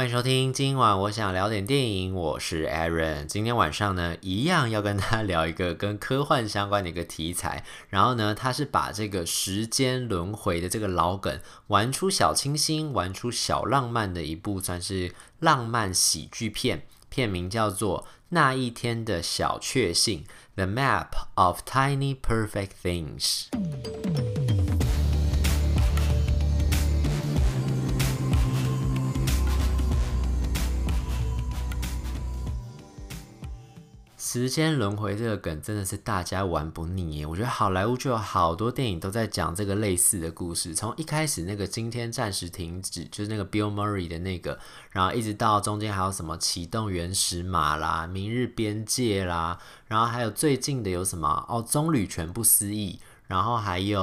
欢迎收听，今晚我想聊点电影，我是 Aaron。今天晚上呢，一样要跟大家聊一个跟科幻相关的一个题材。然后呢，他是把这个时间轮回的这个老梗玩出小清新、玩出小浪漫的一部，算是浪漫喜剧片。片名叫做《那一天的小确幸》（The Map of Tiny Perfect Things）。时间轮回这个梗真的是大家玩不腻耶！我觉得好莱坞就有好多电影都在讲这个类似的故事，从一开始那个今天暂时停止，就是那个 Bill Murray 的那个，然后一直到中间还有什么启动原始码啦、明日边界啦，然后还有最近的有什么哦，棕榈全不思议，然后还有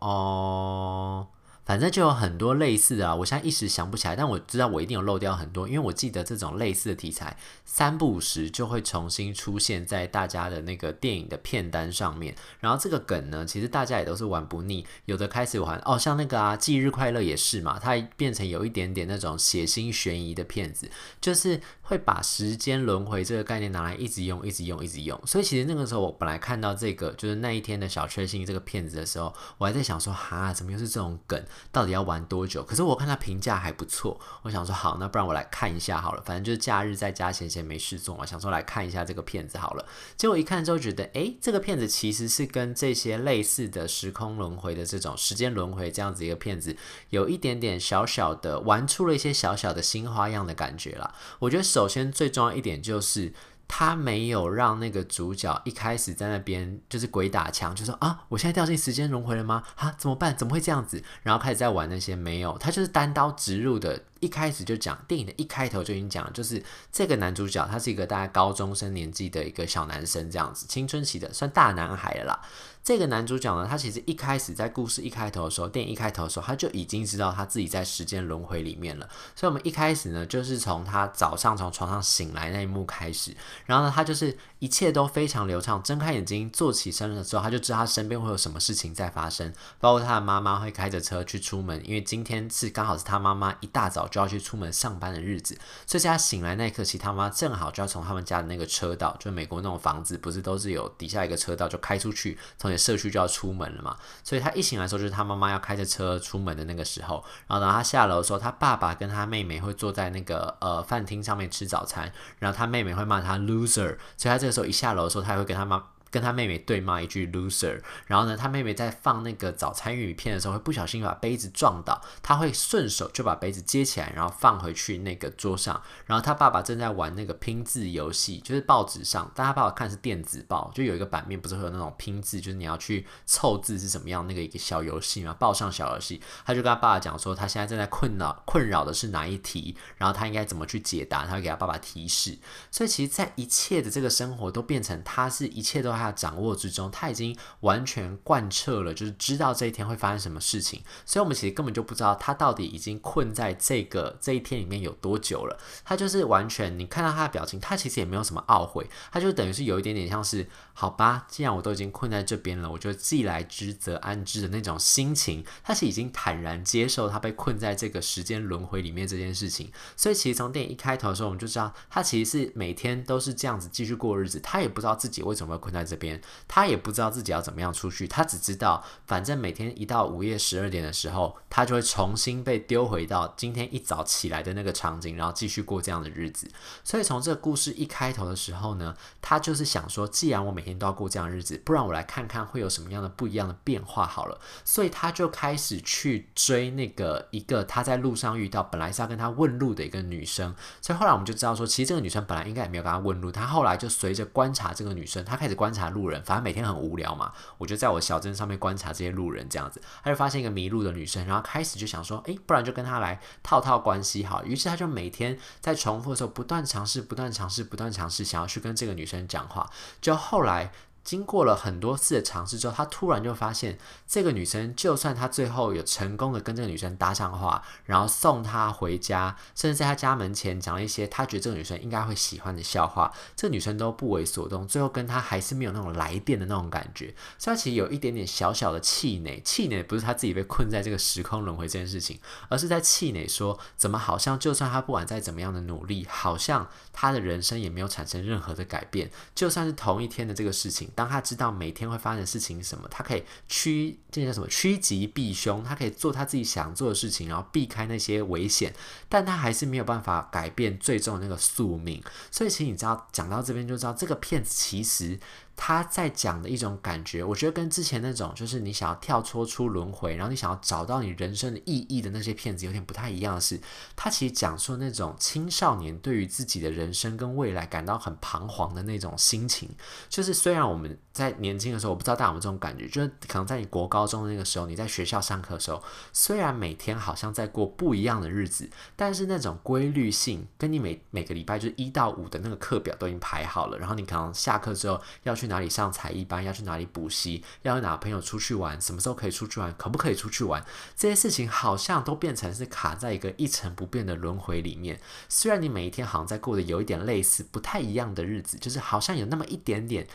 哦。反正就有很多类似的啊，我现在一时想不起来，但我知道我一定有漏掉很多，因为我记得这种类似的题材三不五时就会重新出现在大家的那个电影的片单上面。然后这个梗呢，其实大家也都是玩不腻，有的开始玩哦，像那个啊，忌日快乐也是嘛，它变成有一点点那种血腥悬疑的片子，就是会把时间轮回这个概念拿来一直用，一直用，一直用。所以其实那个时候我本来看到这个就是那一天的小确幸这个片子的时候，我还在想说，哈，怎么又是这种梗？到底要玩多久？可是我看他评价还不错，我想说好，那不然我来看一下好了。反正就是假日在家闲闲没事做嘛，想说来看一下这个片子好了。结果一看之后觉得，诶，这个片子其实是跟这些类似的时空轮回的这种时间轮回这样子一个片子，有一点点小小的玩出了一些小小的新花样的感觉啦。我觉得首先最重要一点就是。他没有让那个主角一开始在那边就是鬼打墙，就说啊，我现在掉进时间轮回了吗？啊，怎么办？怎么会这样子？然后开始在玩那些没有，他就是单刀直入的，一开始就讲电影的一开头就已经讲，就是这个男主角他是一个大概高中生年纪的一个小男生，这样子青春期的算大男孩了啦。这个男主角呢，他其实一开始在故事一开头的时候，电影一开头的时候，他就已经知道他自己在时间轮回里面了。所以，我们一开始呢，就是从他早上从床上醒来那一幕开始，然后呢，他就是一切都非常流畅，睁开眼睛坐起身的时候，他就知道他身边会有什么事情在发生，包括他的妈妈会开着车去出门，因为今天是刚好是他妈妈一大早就要去出门上班的日子，所以在他醒来那一刻起，他妈正好就要从他们家的那个车道，就美国那种房子，不是都是有底下一个车道，就开出去从你。社区就要出门了嘛，所以他一醒来的时候，就是他妈妈要开着车出门的那个时候。然后等他下楼的时候，他爸爸跟他妹妹会坐在那个呃饭厅上面吃早餐，然后他妹妹会骂他 loser，所以他这个时候一下楼的时候，他也会跟他妈。跟他妹妹对骂一句 loser，然后呢，他妹妹在放那个早餐玉米片的时候，会不小心把杯子撞倒，他会顺手就把杯子接起来，然后放回去那个桌上。然后他爸爸正在玩那个拼字游戏，就是报纸上，但他爸爸看是电子报，就有一个版面，不是会有那种拼字，就是你要去凑字是怎么样那个一个小游戏嘛，报上小游戏。他就跟他爸爸讲说，他现在正在困扰困扰的是哪一题，然后他应该怎么去解答，他会给他爸爸提示。所以其实，在一切的这个生活都变成他是一切都。他掌握之中，他已经完全贯彻了，就是知道这一天会发生什么事情，所以我们其实根本就不知道他到底已经困在这个这一天里面有多久了。他就是完全，你看到他的表情，他其实也没有什么懊悔，他就等于是有一点点像是，好吧，既然我都已经困在这边了，我就既来之则安之的那种心情，他是已经坦然接受他被困在这个时间轮回里面这件事情。所以其实从电影一开头的时候，我们就知道他其实是每天都是这样子继续过日子，他也不知道自己为什么会困在这。这边他也不知道自己要怎么样出去，他只知道反正每天一到午夜十二点的时候，他就会重新被丢回到今天一早起来的那个场景，然后继续过这样的日子。所以从这个故事一开头的时候呢，他就是想说，既然我每天都要过这样的日子，不然我来看看会有什么样的不一样的变化好了。所以他就开始去追那个一个他在路上遇到，本来是要跟他问路的一个女生。所以后来我们就知道说，其实这个女生本来应该也没有跟他问路，他后来就随着观察这个女生，他开始观察。路人，反正每天很无聊嘛，我就在我小镇上面观察这些路人，这样子，他就发现一个迷路的女生，然后开始就想说，诶，不然就跟她来套套关系好。于是他就每天在重复的时候，不断尝试，不断尝试，不断尝试，想要去跟这个女生讲话。就后来经过了很多次的尝试之后，他突然就发现，这个女生就算他最后有成功的跟这个女生搭上话，然后送她回家，甚至在她家门前讲了一些他觉得这个女生应该会喜欢的笑话，这个女生都不为所动，最后跟他还是没有那种来电的那种感觉。所以他其实有一点点小小的气馁，气馁不是他自己被困在这个时空轮回这件事情，而是在气馁说，怎么好像就算他不管再怎么样的努力，好像他的人生也没有产生任何的改变，就算是同一天的这个事情。当他知道每天会发生的事情什么，他可以趋这叫什么趋吉避凶，他可以做他自己想做的事情，然后避开那些危险，但他还是没有办法改变最终的那个宿命。所以，其实你知道，讲到这边就知道，这个骗子其实。他在讲的一种感觉，我觉得跟之前那种就是你想要跳脱出轮回，然后你想要找到你人生的意义的那些骗子有点不太一样的是，他其实讲述那种青少年对于自己的人生跟未来感到很彷徨的那种心情。就是虽然我们在年轻的时候，我不知道大家有没有这种感觉，就是可能在你国高中的那个时候，你在学校上课的时候，虽然每天好像在过不一样的日子，但是那种规律性跟你每每个礼拜就是一到五的那个课表都已经排好了，然后你可能下课之后要。去哪里上才艺班？要去哪里补习？要和哪个朋友出去玩？什么时候可以出去玩？可不可以出去玩？这些事情好像都变成是卡在一个一成不变的轮回里面。虽然你每一天好像在过的有一点类似、不太一样的日子，就是好像有那么一点点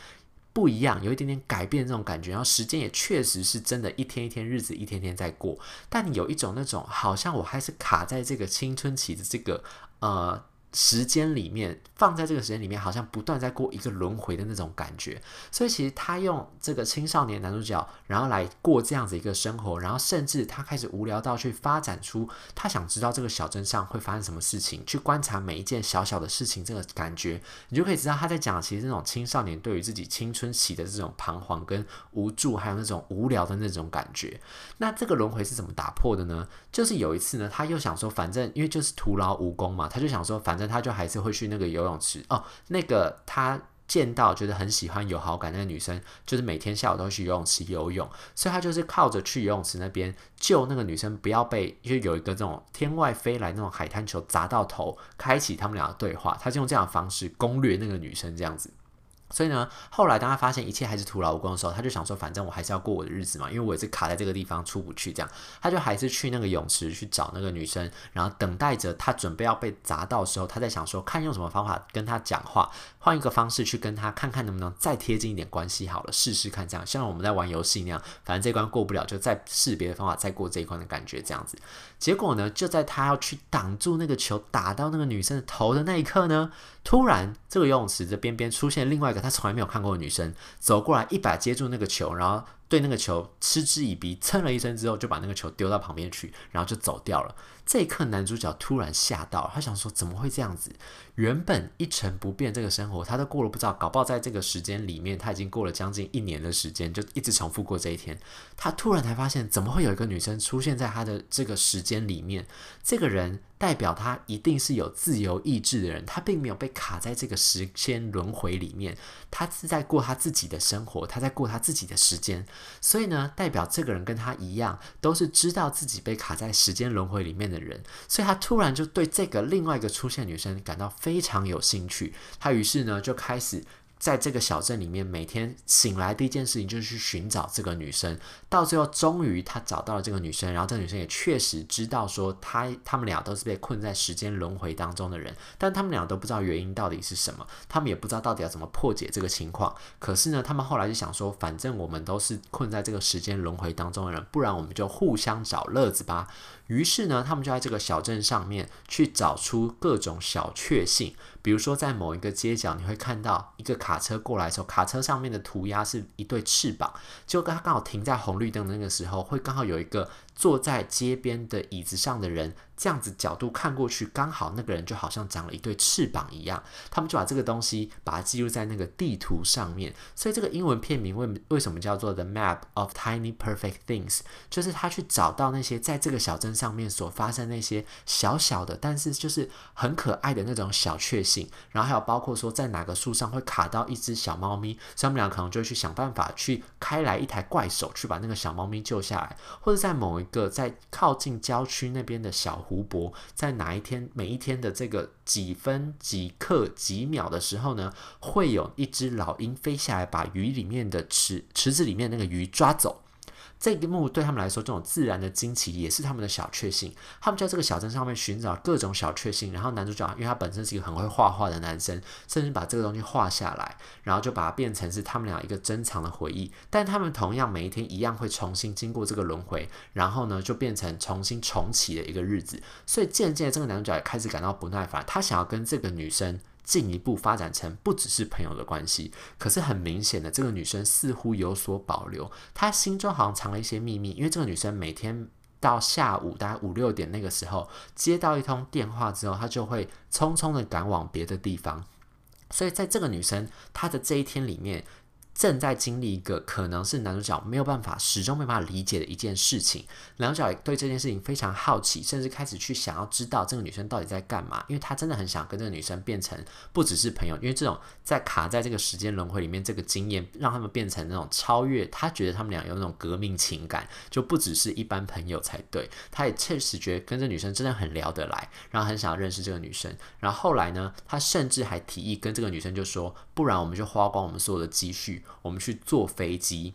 不一样，有一点点改变这种感觉。然后时间也确实是真的，一天一天日子一天天在过。但你有一种那种好像我还是卡在这个青春期的这个呃。时间里面放在这个时间里面，好像不断在过一个轮回的那种感觉。所以其实他用这个青少年男主角，然后来过这样子一个生活，然后甚至他开始无聊到去发展出他想知道这个小镇上会发生什么事情，去观察每一件小小的事情，这个感觉你就可以知道他在讲其实这种青少年对于自己青春期的这种彷徨跟无助，还有那种无聊的那种感觉。那这个轮回是怎么打破的呢？就是有一次呢，他又想说，反正因为就是徒劳无功嘛，他就想说，反正。他就还是会去那个游泳池哦。那个他见到觉得很喜欢、有好感那个女生，就是每天下午都会去游泳池游泳，所以他就是靠着去游泳池那边救那个女生，不要被就有一个这种天外飞来那种海滩球砸到头，开启他们俩的对话。他就用这样的方式攻略那个女生，这样子。所以呢，后来当他发现一切还是徒劳无功的时候，他就想说，反正我还是要过我的日子嘛，因为我也是卡在这个地方出不去，这样，他就还是去那个泳池去找那个女生，然后等待着他准备要被砸到的时候，他在想说，看用什么方法跟他讲话，换一个方式去跟他看看能不能再贴近一点关系，好了，试试看这样，像我们在玩游戏那样，反正这关过不了，就再试别的方法再过这一关的感觉，这样子。结果呢，就在他要去挡住那个球打到那个女生的头的那一刻呢，突然这个游泳池的边边出现另外一个他从来没有看过的女生，走过来一把接住那个球，然后对那个球嗤之以鼻，噌了一声之后就把那个球丢到旁边去，然后就走掉了。这一刻，男主角突然吓到，他想说：怎么会这样子？原本一成不变这个生活，他都过了不知道，搞不好在这个时间里面，他已经过了将近一年的时间，就一直重复过这一天。他突然才发现，怎么会有一个女生出现在他的这个时间里面？这个人代表他一定是有自由意志的人，他并没有被卡在这个时间轮回里面，他是在过他自己的生活，他在过他自己的时间。所以呢，代表这个人跟他一样，都是知道自己被卡在时间轮回里面的人，所以他突然就对这个另外一个出现女生感到非常有兴趣。他于是呢就开始。在这个小镇里面，每天醒来第一件事情就是去寻找这个女生。到最后，终于他找到了这个女生，然后这个女生也确实知道说他他们俩都是被困在时间轮回当中的人，但他们俩都不知道原因到底是什么，他们也不知道到底要怎么破解这个情况。可是呢，他们后来就想说，反正我们都是困在这个时间轮回当中的人，不然我们就互相找乐子吧。于是呢，他们就在这个小镇上面去找出各种小确幸，比如说在某一个街角，你会看到一个卡车过来的时候，卡车上面的涂鸦是一对翅膀，就刚刚好停在红绿灯的那个时候，会刚好有一个。坐在街边的椅子上的人，这样子角度看过去，刚好那个人就好像长了一对翅膀一样。他们就把这个东西把它记录在那个地图上面。所以这个英文片名为为什么叫做 The Map of Tiny Perfect Things？就是他去找到那些在这个小镇上面所发生那些小小的，但是就是很可爱的那种小确幸。然后还有包括说在哪个树上会卡到一只小猫咪，他们俩可能就会去想办法去开来一台怪手去把那个小猫咪救下来，或者在某一个在靠近郊区那边的小湖泊，在哪一天每一天的这个几分几刻几秒的时候呢，会有一只老鹰飞下来，把鱼里面的池池子里面那个鱼抓走。这一幕对他们来说，这种自然的惊奇也是他们的小确幸。他们在这个小镇上面寻找各种小确幸。然后男主角，因为他本身是一个很会画画的男生，甚至把这个东西画下来，然后就把它变成是他们俩一个珍藏的回忆。但他们同样每一天一样会重新经过这个轮回，然后呢就变成重新重启的一个日子。所以渐渐这个男主角也开始感到不耐烦，他想要跟这个女生。进一步发展成不只是朋友的关系，可是很明显的，这个女生似乎有所保留，她心中好像藏了一些秘密。因为这个女生每天到下午大概五六点那个时候接到一通电话之后，她就会匆匆的赶往别的地方。所以在这个女生她的这一天里面。正在经历一个可能是男主角没有办法始终没办法理解的一件事情，男主角对这件事情非常好奇，甚至开始去想要知道这个女生到底在干嘛，因为他真的很想跟这个女生变成不只是朋友，因为这种在卡在这个时间轮回里面，这个经验让他们变成那种超越，他觉得他们俩有那种革命情感，就不只是一般朋友才对。他也确实觉得跟这女生真的很聊得来，然后很想要认识这个女生。然后后来呢，他甚至还提议跟这个女生就说，不然我们就花光我们所有的积蓄。我们去坐飞机，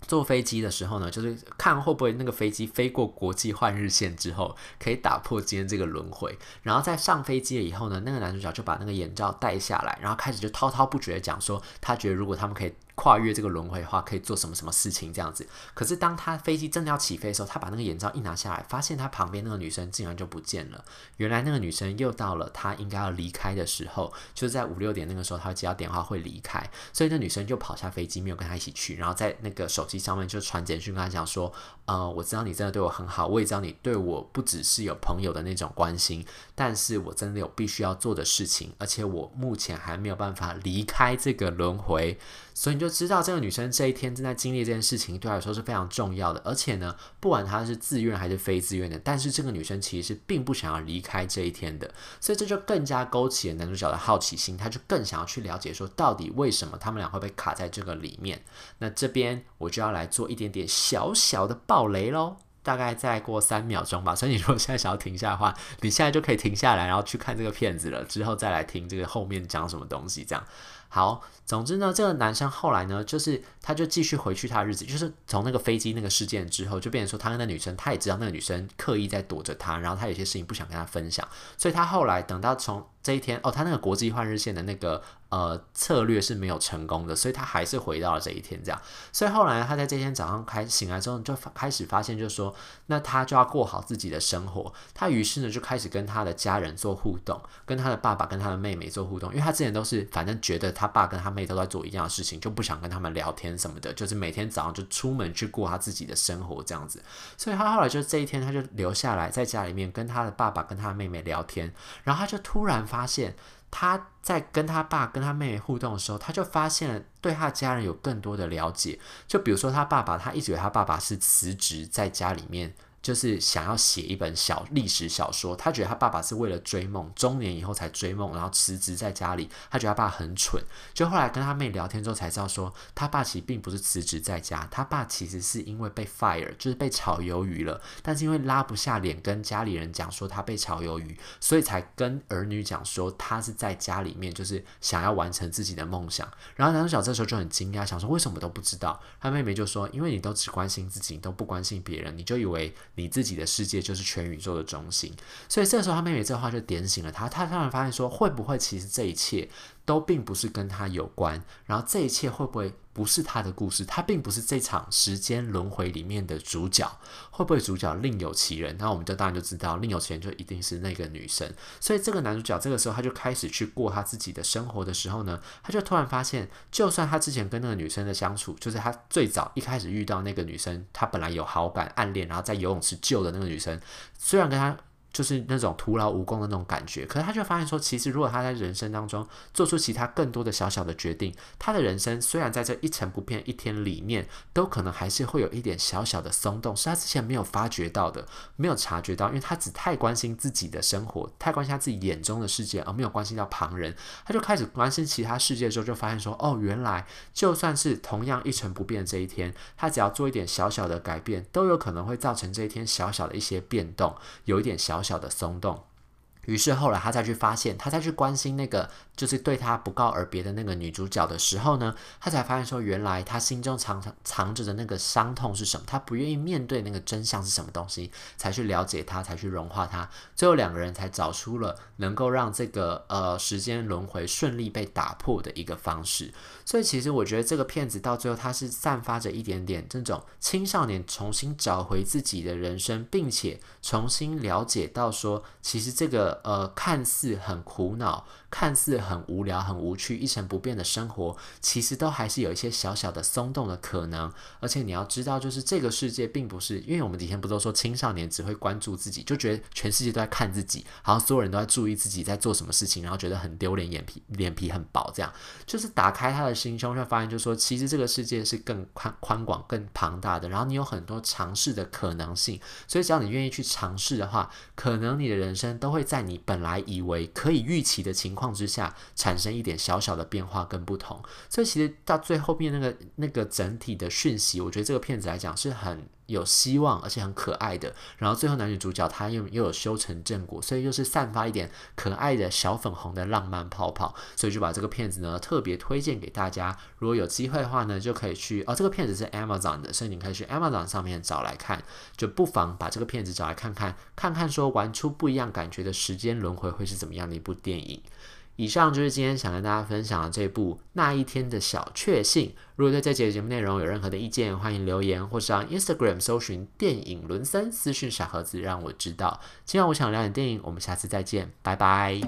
坐飞机的时候呢，就是看会不会那个飞机飞过国际换日线之后，可以打破今天这个轮回。然后在上飞机了以后呢，那个男主角就把那个眼罩戴下来，然后开始就滔滔不绝的讲说，他觉得如果他们可以。跨越这个轮回的话，可以做什么什么事情这样子？可是当他飞机真的要起飞的时候，他把那个眼罩一拿下来，发现他旁边那个女生竟然就不见了。原来那个女生又到了他应该要离开的时候，就是在五六点那个时候，他接到电话会离开，所以那女生就跑下飞机，没有跟他一起去，然后在那个手机上面就传简讯跟他讲说：“呃，我知道你真的对我很好，我也知道你对我不只是有朋友的那种关心，但是我真的有必须要做的事情，而且我目前还没有办法离开这个轮回。”所以你就知道这个女生这一天正在经历这件事情，对她来说是非常重要的。而且呢，不管她是自愿还是非自愿的，但是这个女生其实是并不想要离开这一天的。所以这就更加勾起了男主角的好奇心，他就更想要去了解说，到底为什么他们俩会被卡在这个里面。那这边我就要来做一点点小小的暴雷喽，大概再过三秒钟吧。所以你如果现在想要停下的话，你现在就可以停下来，然后去看这个片子了，之后再来听这个后面讲什么东西，这样。好，总之呢，这个男生后来呢，就是他就继续回去他的日子，就是从那个飞机那个事件之后，就变成说他跟那女生，他也知道那个女生刻意在躲着他，然后他有些事情不想跟他分享，所以他后来等到从这一天，哦，他那个国际换日线的那个呃策略是没有成功的，所以他还是回到了这一天这样，所以后来他在这天早上开醒来之后，就开始发现，就说，那他就要过好自己的生活，他于是呢就开始跟他的家人做互动，跟他的爸爸跟他的妹妹做互动，因为他之前都是反正觉得。他爸跟他妹都在做一样的事情，就不想跟他们聊天什么的，就是每天早上就出门去过他自己的生活这样子。所以他后来就这一天，他就留下来在家里面跟他的爸爸跟他的妹妹聊天。然后他就突然发现，他在跟他爸跟他妹妹互动的时候，他就发现了对他家人有更多的了解。就比如说他爸爸，他一直以为他爸爸是辞职在家里面。就是想要写一本小历史小说，他觉得他爸爸是为了追梦，中年以后才追梦，然后辞职在家里。他觉得他爸很蠢，就后来跟他妹聊天之后才知道说，他爸其实并不是辞职在家，他爸其实是因为被 fire，就是被炒鱿鱼了。但是因为拉不下脸跟家里人讲说他被炒鱿鱼，所以才跟儿女讲说他是在家里面，就是想要完成自己的梦想。然后男主角这时候就很惊讶，想说为什么都不知道？他妹妹就说，因为你都只关心自己，你都不关心别人，你就以为。你自己的世界就是全宇宙的中心，所以这时候他妹妹这话就点醒了他。他突然发现说，会不会其实这一切都并不是跟他有关？然后这一切会不会不是他的故事？他并不是这场时间轮回里面的主角。会不会主角另有其人？那我们就当然就知道，另有其人就一定是那个女生。所以这个男主角这个时候他就开始去过他自己的生活的时候呢，他就突然发现，就算他之前跟那个女生的相处，就是他最早一开始遇到那个女生，他本来有好感、暗恋，然后在游泳池救的那个女生，虽然跟他就是那种徒劳无功的那种感觉，可是他就发现说，其实如果他在人生当中做出其他更多的小小的决定，他的人生虽然在这一成不变一天里面，都可能还是会有一点小小的松动，是他之前没有发觉到的，没有察觉到，因为他只太关心自己的生活，太关心他自己眼中的世界，而没有关心到旁人，他就开始关心其他世界的时候，就发现说，哦，原来就算是同样一成不变的这一天，他只要做一点小小的改变，都有可能会造成这一天小小的一些变动，有一点小。小小的松动，于是后来他再去发现，他再去关心那个。就是对他不告而别的那个女主角的时候呢，他才发现说，原来他心中藏藏着的那个伤痛是什么，他不愿意面对那个真相是什么东西，才去了解他，才去融化他，最后两个人才找出了能够让这个呃时间轮回顺利被打破的一个方式。所以其实我觉得这个片子到最后，它是散发着一点点这种青少年重新找回自己的人生，并且重新了解到说，其实这个呃看似很苦恼。看似很无聊、很无趣、一成不变的生活，其实都还是有一些小小的松动的可能。而且你要知道，就是这个世界并不是，因为我们以前不都说青少年只会关注自己，就觉得全世界都在看自己，好像所有人都在注意自己在做什么事情，然后觉得很丢脸，眼皮脸皮很薄。这样就是打开他的心胸，就发现就说，其实这个世界是更宽宽广、更庞大的。然后你有很多尝试的可能性，所以只要你愿意去尝试的话，可能你的人生都会在你本来以为可以预期的情况之下产生一点小小的变化跟不同，这其实到最后面那个那个整体的讯息，我觉得这个片子来讲是很有希望，而且很可爱的。然后最后男女主角他又又有修成正果，所以又是散发一点可爱的小粉红的浪漫泡泡，所以就把这个片子呢特别推荐给大家。如果有机会的话呢，就可以去哦，这个片子是 Amazon 的，所以你可以去 Amazon 上面找来看，就不妨把这个片子找来看看，看看说玩出不一样感觉的时间轮回会是怎么样的一部电影。以上就是今天想跟大家分享的这部《那一天的小确幸》。如果对这节节目内容有任何的意见，欢迎留言，或是上 Instagram 搜寻“电影伦森”私讯小盒子让我知道。今晚我想聊点电影，我们下次再见，拜拜。